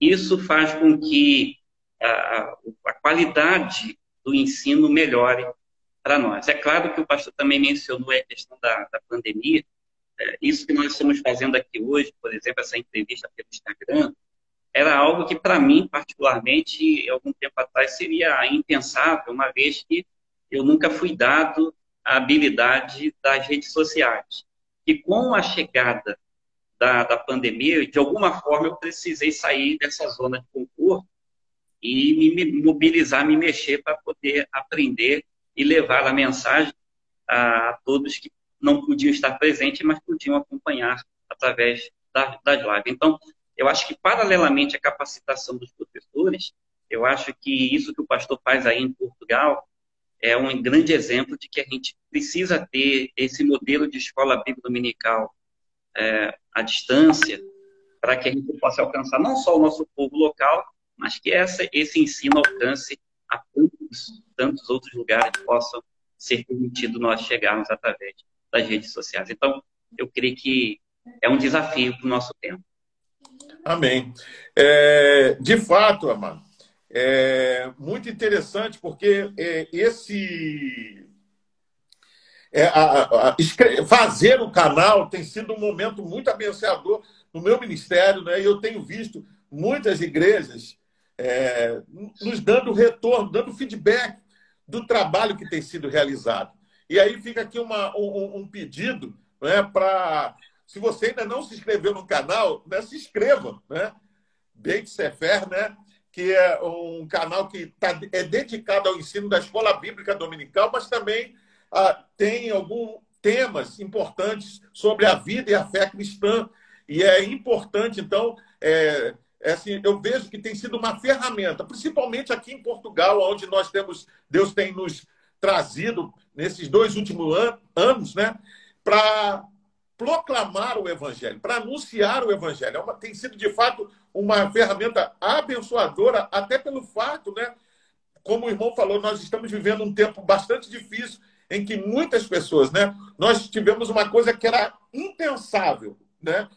Isso faz com que a, a qualidade do ensino melhore para nós. É claro que o pastor também mencionou a questão da, da pandemia. É, isso que nós estamos fazendo aqui hoje, por exemplo, essa entrevista pelo Instagram, era algo que, para mim, particularmente, algum tempo atrás, seria impensável, uma vez que eu nunca fui dado a habilidade das redes sociais. E com a chegada da, da pandemia, de alguma forma eu precisei sair dessa zona de conforto e me mobilizar, me mexer para poder aprender e levar a mensagem a todos que não podiam estar presentes, mas podiam acompanhar através das lives. Então, eu acho que, paralelamente à capacitação dos professores, eu acho que isso que o pastor faz aí em Portugal é um grande exemplo de que a gente precisa ter esse modelo de escola bíblica dominical é, à distância, para que a gente possa alcançar não só o nosso povo local, mas que essa, esse ensino alcance a tantos, tantos outros lugares possam ser permitido nós chegarmos através das redes sociais. Então, eu creio que é um desafio para o nosso tempo. Amém. É, de fato, Amado, é muito interessante porque é, esse é, a, a, fazer o canal tem sido um momento muito abençoador no meu ministério, né? E eu tenho visto muitas igrejas é, nos dando retorno, dando feedback do trabalho que tem sido realizado. E aí fica aqui uma, um, um pedido né, para se você ainda não se inscreveu no canal, né, se inscreva, né? Beit Sefer, né? Que é um canal que tá, é dedicado ao ensino da escola bíblica dominical, mas também ah, tem alguns temas importantes sobre a vida e a fé cristã. E é importante, então, é, é assim, eu vejo que tem sido uma ferramenta, principalmente aqui em Portugal, onde nós temos, Deus tem nos trazido nesses dois últimos an anos, né, para proclamar o Evangelho, para anunciar o Evangelho. É uma, tem sido, de fato, uma ferramenta abençoadora, até pelo fato, né? Como o irmão falou, nós estamos vivendo um tempo bastante difícil em que muitas pessoas, né? Nós tivemos uma coisa que era impensável, né?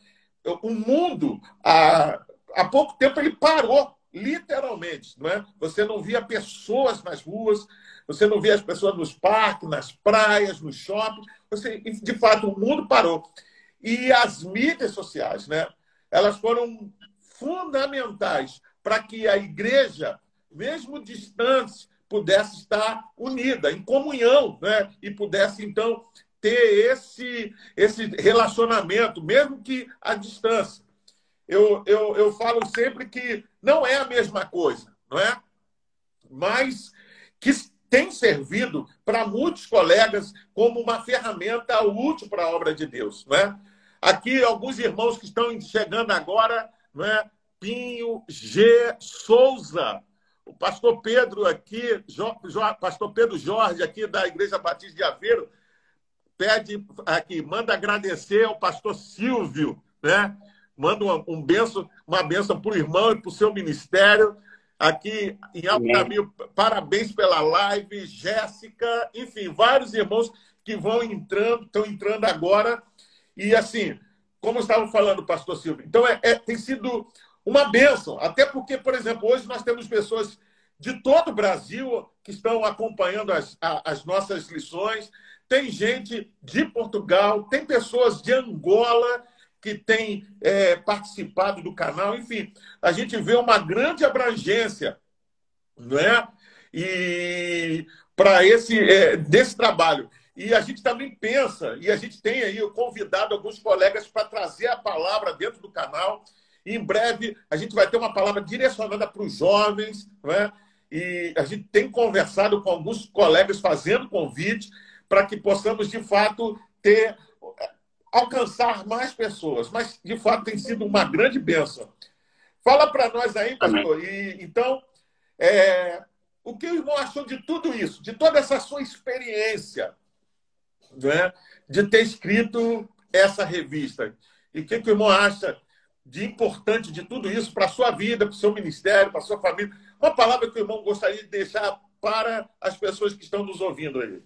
O mundo, há, há pouco tempo, ele parou, literalmente, não é? Você não via pessoas nas ruas, você não via as pessoas nos parques, nas praias, nos shoppings. De fato, o mundo parou. E as mídias sociais, né? Elas foram fundamentais para que a igreja, mesmo distante, pudesse estar unida, em comunhão, né? E pudesse, então, ter esse, esse relacionamento, mesmo que à distância. Eu, eu, eu falo sempre que não é a mesma coisa, não é? Mas que tem servido para muitos colegas como uma ferramenta útil para a obra de Deus. Não é? Aqui, alguns irmãos que estão chegando agora, não é? Pinho G. Souza, o pastor Pedro aqui, jo, jo, pastor Pedro Jorge, aqui da Igreja Batista de Aveiro, pede aqui, manda agradecer ao pastor Silvio, né? Manda um, um benção, uma benção para o irmão e para o seu ministério aqui em Alto Caminho. Parabéns pela live, Jéssica, enfim, vários irmãos que vão entrando, estão entrando agora. E assim, como estava falando, pastor Silvio, então é, é, tem sido uma bênção, até porque, por exemplo, hoje nós temos pessoas de todo o Brasil que estão acompanhando as, as nossas lições. Tem gente de Portugal, tem pessoas de Angola, que tem é, participado do canal. Enfim, a gente vê uma grande abrangência não é? e para esse é, desse trabalho. E a gente também pensa, e a gente tem aí convidado alguns colegas para trazer a palavra dentro do canal. Em breve a gente vai ter uma palavra direcionada para os jovens, né? E a gente tem conversado com alguns colegas fazendo convite para que possamos, de fato, ter alcançar mais pessoas. Mas, de fato, tem sido uma grande bênção. Fala para nós aí, pastor. E, então, é, o que o irmão achou de tudo isso, de toda essa sua experiência, né, de ter escrito essa revista? E o que, que o irmão acha de importante de tudo isso para a sua vida, para o seu ministério, para a sua família? Uma palavra que o irmão gostaria de deixar para as pessoas que estão nos ouvindo aí.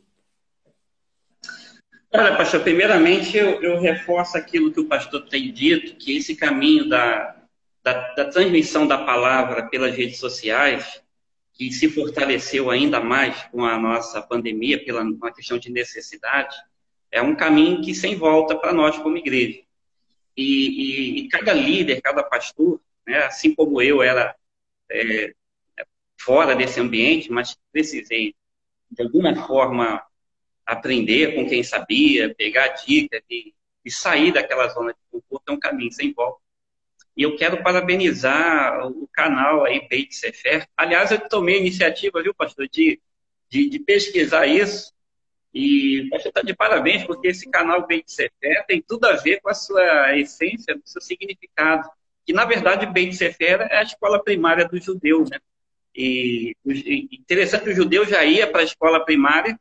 Olha, pastor, primeiramente eu, eu, reforço aquilo que o pastor tem dito, que esse caminho da, da, da, transmissão da palavra pelas redes sociais, que se fortaleceu ainda mais com a nossa pandemia, pela uma questão de necessidade, é um caminho que sem volta para nós como igreja. E, e, e, cada líder, cada pastor, né, assim como eu era é, fora desse ambiente, mas precisei, de alguma forma, aprender com quem sabia, pegar dicas e, e sair daquela zona de conforto é um caminho sem volta. E eu quero parabenizar o canal aí, Beit Sefer. Aliás, eu tomei a iniciativa, viu, pastor, de, de, de pesquisar isso. E pastor está de parabéns, porque esse canal Beit Sefer tem tudo a ver com a sua essência, o seu significado. Que, na verdade, Beit Sefer é a escola primária do judeu, né? E, interessante, o judeu já ia para a escola primária,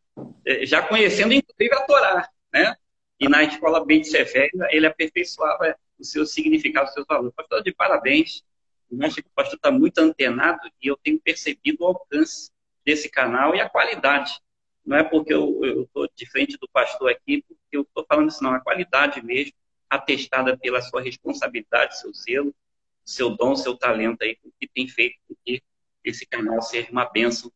já conhecendo inclusive a Torá, né? E na escola Beit Sefer, ele aperfeiçoava o seu significado, os seus valores. Pastor, de parabéns. Eu acho que o pastor está muito antenado e eu tenho percebido o alcance desse canal e a qualidade. Não é porque eu estou de frente do pastor aqui, porque eu estou falando isso, não. A qualidade mesmo, atestada pela sua responsabilidade, seu zelo, seu dom, seu talento aí, que tem feito com que esse canal seja uma bênção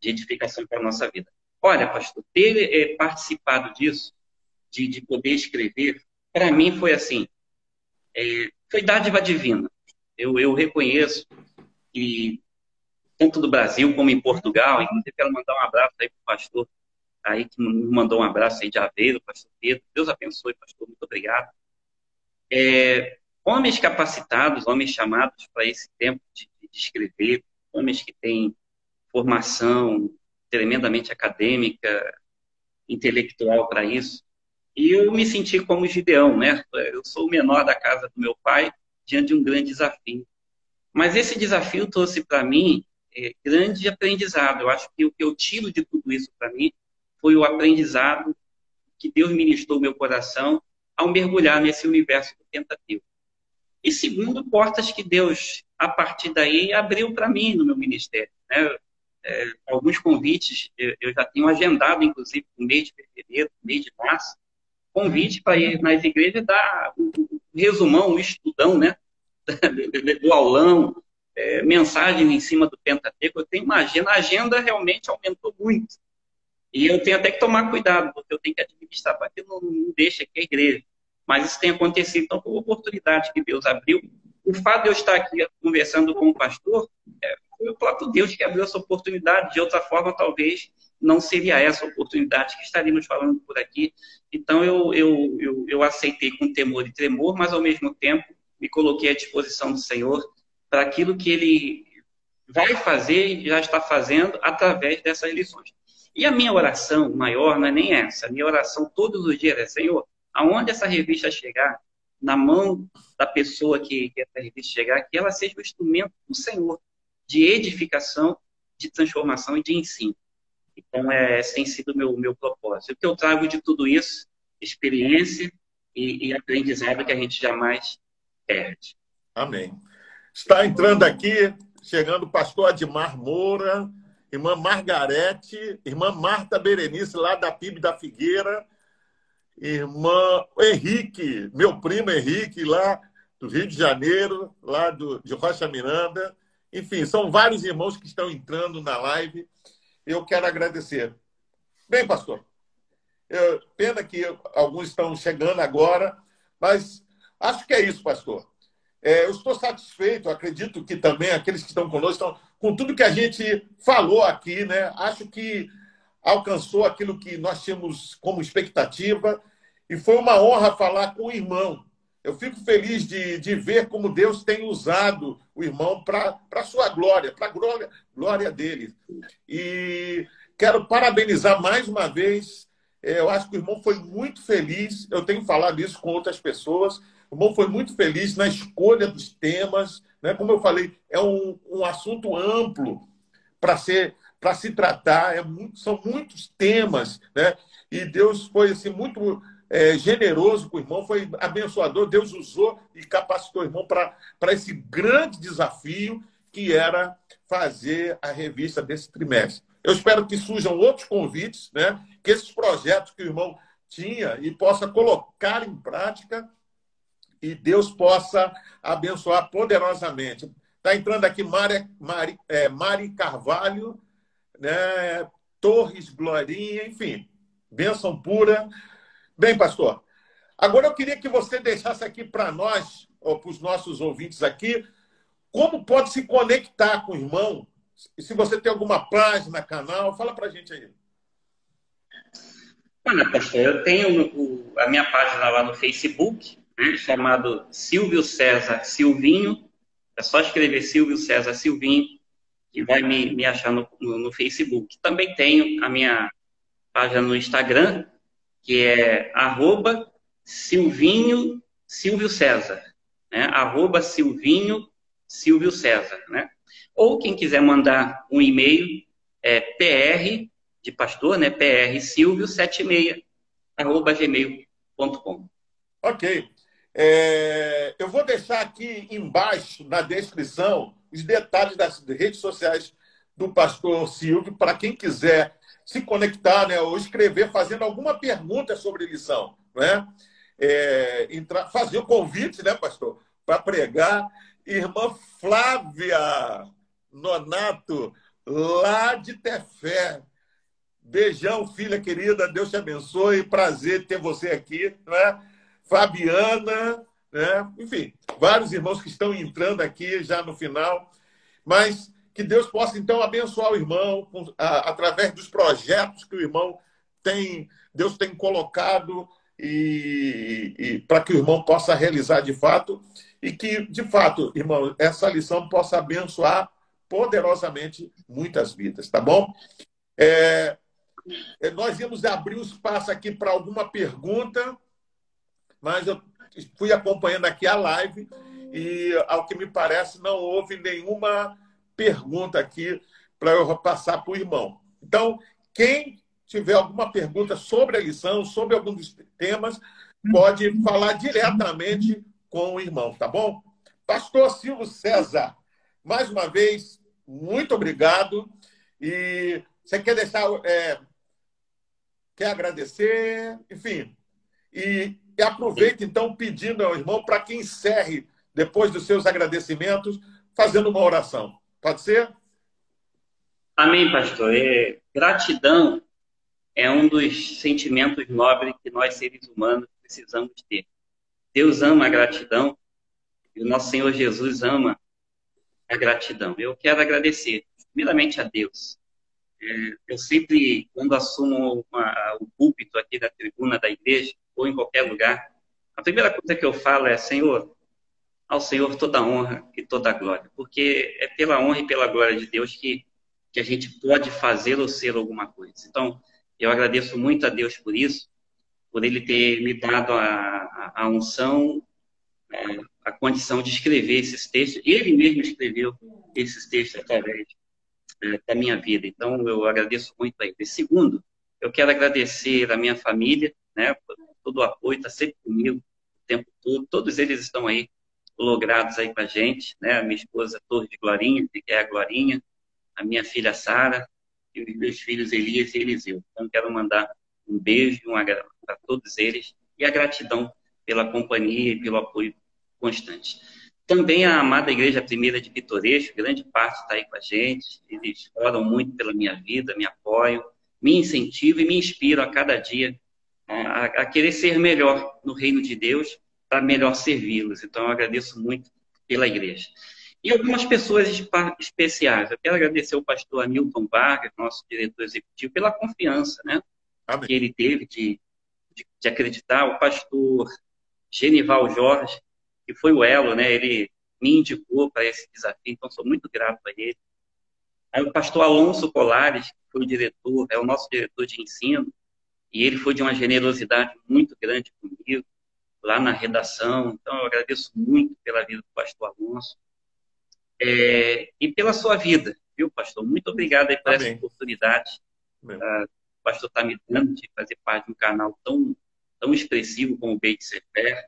de edificação para a nossa vida. Olha, pastor, ter é, participado disso, de, de poder escrever, para mim foi assim, é, foi dádiva divina. Eu, eu reconheço que, tanto do Brasil como em Portugal, inclusive quero mandar um abraço aí para o pastor aí que me mandou um abraço aí de Aveiro, pastor Pedro. Deus abençoe, pastor, muito obrigado. É, homens capacitados, homens chamados para esse tempo de, de escrever, homens que têm formação tremendamente acadêmica, intelectual para isso. E eu me senti como Gideão, né? Eu sou o menor da casa do meu pai, diante de um grande desafio. Mas esse desafio trouxe para mim é, grande aprendizado. Eu acho que o que eu tiro de tudo isso para mim foi o aprendizado que Deus ministrou meu coração ao mergulhar nesse universo do Pentateuco. E segundo, portas que Deus, a partir daí, abriu para mim no meu ministério. Né? É, alguns convites eu, já tenho agendado, inclusive, no mês de fevereiro, no mês de março, convite para ir nas igrejas dar um, resumão, um estudão, né? do aulão, é, em cima do Pentateuco. Eu tenho uma agenda, a agenda realmente aumentou muito. E eu tenho até que tomar cuidado, porque eu tenho que administrar para que não, não deixe aqui a igreja mas isso tem acontecido. Então, foi uma oportunidade que Deus abriu. O fato de eu estar aqui conversando com o pastor, é, foi o próprio Deus que abriu essa oportunidade. De outra forma, talvez não seria essa oportunidade que estaríamos falando por aqui. Então, eu, eu, eu, eu aceitei com temor e tremor, mas, ao mesmo tempo, me coloquei à disposição do Senhor para aquilo que Ele vai fazer e já está fazendo através dessas lições. E a minha oração maior não é nem essa. A minha oração todos os dias é, Senhor, aonde essa revista chegar, na mão da pessoa que, que essa revista chegar, que ela seja o instrumento do Senhor de edificação, de transformação e de ensino. Então, é, esse tem sido o meu, meu propósito. O que eu trago de tudo isso? Experiência e, e aprendizado que a gente jamais perde. Amém. Está entrando aqui, chegando o pastor Admar Moura, irmã Margarete, irmã Marta Berenice, lá da PIB da Figueira, irmã Henrique, meu primo Henrique, lá do Rio de Janeiro, lá do, de Rocha Miranda. Enfim, são vários irmãos que estão entrando na live. Eu quero agradecer. Bem, pastor, eu, pena que alguns estão chegando agora, mas acho que é isso, pastor. É, eu estou satisfeito, acredito que também aqueles que estão conosco estão com tudo que a gente falou aqui, né? Acho que alcançou aquilo que nós tínhamos como expectativa e foi uma honra falar com o irmão. Eu fico feliz de, de ver como Deus tem usado o irmão para a sua glória, para a glória, glória dele. E quero parabenizar mais uma vez. É, eu acho que o irmão foi muito feliz. Eu tenho falado isso com outras pessoas. O irmão foi muito feliz na escolha dos temas. Né? Como eu falei, é um, um assunto amplo para ser para se tratar. É muito, são muitos temas, né? E Deus foi assim muito é, generoso com o irmão, foi abençoador. Deus usou e capacitou o irmão para esse grande desafio que era fazer a revista desse trimestre. Eu espero que surjam outros convites, né? que esses projetos que o irmão tinha e possa colocar em prática e Deus possa abençoar poderosamente. Está entrando aqui Mari, Mari, é, Mari Carvalho, né? Torres Glorinha, enfim, bênção pura. Bem, pastor, agora eu queria que você deixasse aqui para nós, ou para os nossos ouvintes aqui, como pode se conectar com o irmão. Se você tem alguma página, canal, fala para a gente aí. Olha, pastor, eu tenho a minha página lá no Facebook, né, chamado Silvio César Silvinho. É só escrever Silvio César Silvinho, que vai me, me achar no, no, no Facebook. Também tenho a minha página no Instagram, que é arroba Silvinho Silvio César, né? arroba Silvinho Silvio César, né? Ou quem quiser mandar um e-mail, é pr de pastor, né? pr silvio 76 arroba gmail.com. Ok. É, eu vou deixar aqui embaixo na descrição os detalhes das redes sociais do pastor Silvio para quem quiser se conectar, né, ou escrever fazendo alguma pergunta sobre lição, né? É, entrar, fazer o convite, né, pastor, para pregar. Irmã Flávia Nonato, lá de Tefé. Beijão, filha querida, Deus te abençoe. Prazer ter você aqui, né? Fabiana, né? Enfim, vários irmãos que estão entrando aqui já no final. Mas que Deus possa, então, abençoar o irmão através dos projetos que o irmão tem, Deus tem colocado e, e para que o irmão possa realizar de fato e que, de fato, irmão, essa lição possa abençoar poderosamente muitas vidas, tá bom? É, é nós íamos abrir o espaço aqui para alguma pergunta, mas eu fui acompanhando aqui a live e, ao que me parece, não houve nenhuma pergunta aqui para eu passar para o irmão. Então, quem tiver alguma pergunta sobre a lição, sobre algum dos temas, pode falar diretamente com o irmão, tá bom? Pastor Silvio César, mais uma vez, muito obrigado. E você quer deixar. É, quer agradecer, enfim. E, e aproveita, então, pedindo ao irmão para que encerre, depois dos seus agradecimentos, fazendo uma oração. Pode ser? Amém, pastor. É, gratidão é um dos sentimentos nobres que nós, seres humanos, precisamos ter. Deus ama a gratidão e o nosso Senhor Jesus ama a gratidão. Eu quero agradecer, primeiramente, a Deus. É, eu sempre, quando assumo uma, o púlpito aqui da tribuna da igreja, ou em qualquer lugar, a primeira coisa que eu falo é: Senhor, ao Senhor toda honra e toda glória, porque é pela honra e pela glória de Deus que, que a gente pode fazer ou ser alguma coisa. Então, eu agradeço muito a Deus por isso, por Ele ter me dado a, a, a unção, é, a condição de escrever esses textos. Ele mesmo escreveu esses textos através é, da minha vida. Então, eu agradeço muito a Ele. E segundo, eu quero agradecer a minha família, né, por todo o apoio, está sempre comigo o tempo todo. Todos eles estão aí logrados aí com a gente, né? A minha esposa Torre de Glorinha, que é a Glorinha, a minha filha Sara e os meus filhos Elias e Eliseu. Então, quero mandar um beijo um para todos eles e a gratidão pela companhia e pelo apoio constante. Também a amada Igreja Primeira de Pitoresco, grande parte está aí com a gente, eles oram muito pela minha vida, me apoiam, me incentivam e me inspiram a cada dia a, a querer ser melhor no reino de Deus para melhor servi-los. Então, eu agradeço muito pela igreja. E algumas pessoas especiais. Eu quero agradecer ao pastor Hamilton Vargas, nosso diretor executivo, pela confiança né, que ele teve de, de, de, acreditar. O pastor Genival Jorge, que foi o elo, né, ele me indicou para esse desafio, então sou muito grato a ele. Aí o pastor Alonso Colares, que foi o diretor, é o nosso diretor de ensino, e ele foi de uma generosidade muito grande comigo, lá na redação. Então, eu agradeço muito pela vida do pastor Alonso é, e pela sua vida, viu, pastor? Muito obrigado por Amém. essa oportunidade. Uh, o pastor está me dando de fazer parte de um canal tão, tão expressivo como o Beit Sefer,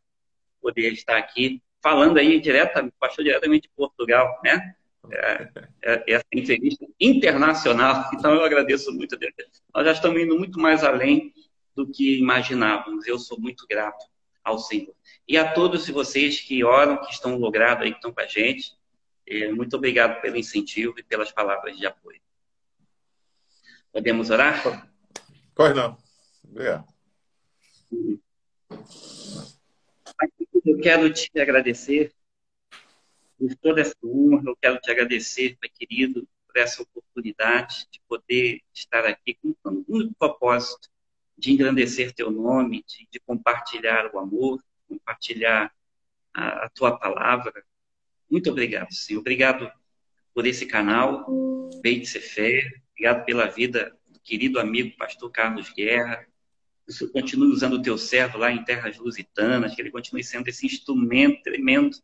poder estar aqui falando aí diretamente, pastor diretamente de Portugal, né? É, é, essa entrevista internacional. Então eu agradeço muito a Deus. Nós já estamos indo muito mais além do que imaginávamos. Eu sou muito grato ao Senhor. E a todos vocês que oram, que estão logrados aí, que estão com a gente, é, muito obrigado pelo incentivo e pelas palavras de apoio. Podemos orar? Corre não. Obrigado. Eu quero te agradecer por toda essa honra, eu quero te agradecer, meu querido, por essa oportunidade de poder estar aqui com um único propósito de engrandecer teu nome, de, de compartilhar o amor, compartilhar a, a tua palavra, muito obrigado, Senhor. Obrigado por esse canal, Beit Sefer. Obrigado pela vida do querido amigo pastor Carlos Guerra. Que o Senhor continue usando o teu servo lá em terras lusitanas, que ele continue sendo esse instrumento tremendo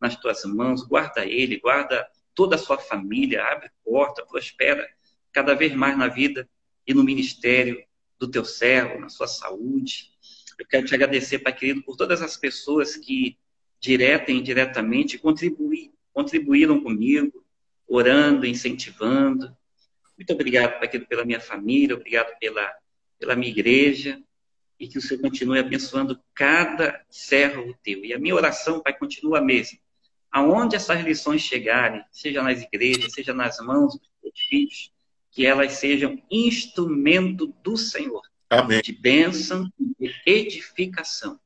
nas tuas mãos. Guarda ele, guarda toda a sua família, abre porta, prospera cada vez mais na vida e no ministério do teu servo, na sua saúde. Eu quero te agradecer, Pai querido, por todas as pessoas que direta e indiretamente, contribuir, contribuíram comigo, orando, incentivando. Muito obrigado, Pai, pela minha família, obrigado pela, pela minha igreja, e que o Senhor continue abençoando cada servo teu. E a minha oração, Pai, continua a mesma. Aonde essas lições chegarem, seja nas igrejas, seja nas mãos dos filhos, que elas sejam instrumento do Senhor. Amém. De bênção e de edificação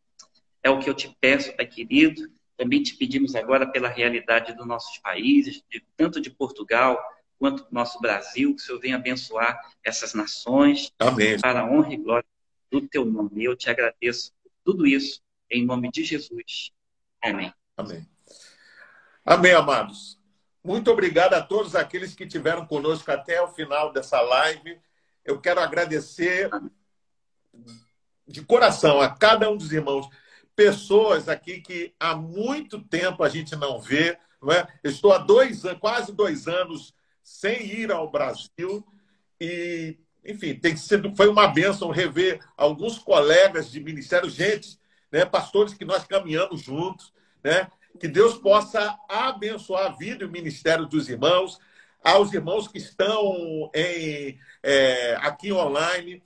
é o que eu te peço, Pai querido. Também te pedimos agora pela realidade dos nossos países, de, tanto de Portugal quanto do nosso Brasil, que o Senhor venha abençoar essas nações Amém. para a honra e glória do teu nome. Eu te agradeço por tudo isso, em nome de Jesus. Amém. Amém. Amém, amados. Muito obrigado a todos aqueles que estiveram conosco até o final dessa live. Eu quero agradecer de coração a cada um dos irmãos pessoas aqui que há muito tempo a gente não vê. Não é? estou há dois quase dois anos sem ir ao Brasil e, enfim, tem sido, foi uma bênção rever alguns colegas de ministério, gente, né, pastores que nós caminhamos juntos, né? Que Deus possa abençoar a vida e o ministério dos irmãos, aos irmãos que estão em, é, aqui online.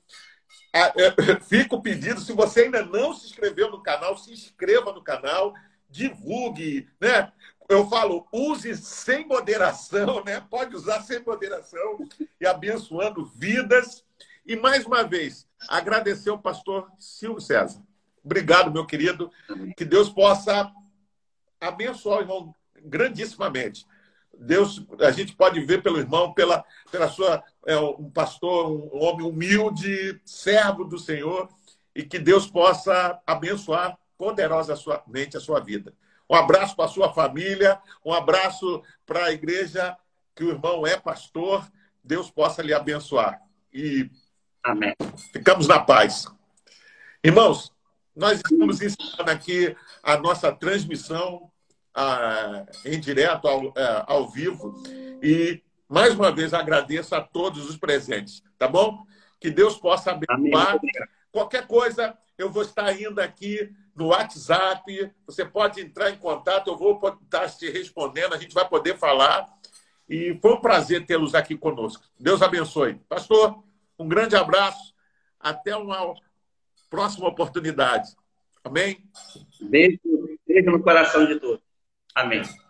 Ah, fica o pedido, se você ainda não se inscreveu no canal, se inscreva no canal, divulgue, né? Eu falo, use sem moderação, né? Pode usar sem moderação e abençoando vidas. E mais uma vez, agradecer ao pastor Silvio César. Obrigado, meu querido. Que Deus possa abençoar o irmão grandissimamente. Deus, a gente pode ver pelo irmão, pela, pela sua é, um pastor, um homem humilde, servo do Senhor, e que Deus possa abençoar poderosamente a sua vida. Um abraço para a sua família, um abraço para a igreja que o irmão é pastor. Deus possa lhe abençoar. E Amém. ficamos na paz. Irmãos, nós estamos ensinando aqui a nossa transmissão em direto, ao, é, ao vivo. E, mais uma vez, agradeço a todos os presentes, tá bom? Que Deus possa abençoar. Qualquer coisa, eu vou estar indo aqui no WhatsApp. Você pode entrar em contato, eu vou estar te respondendo, a gente vai poder falar. E foi um prazer tê-los aqui conosco. Deus abençoe. Pastor, um grande abraço. Até uma próxima oportunidade. Amém? Beijo, beijo no coração de todos. Amém.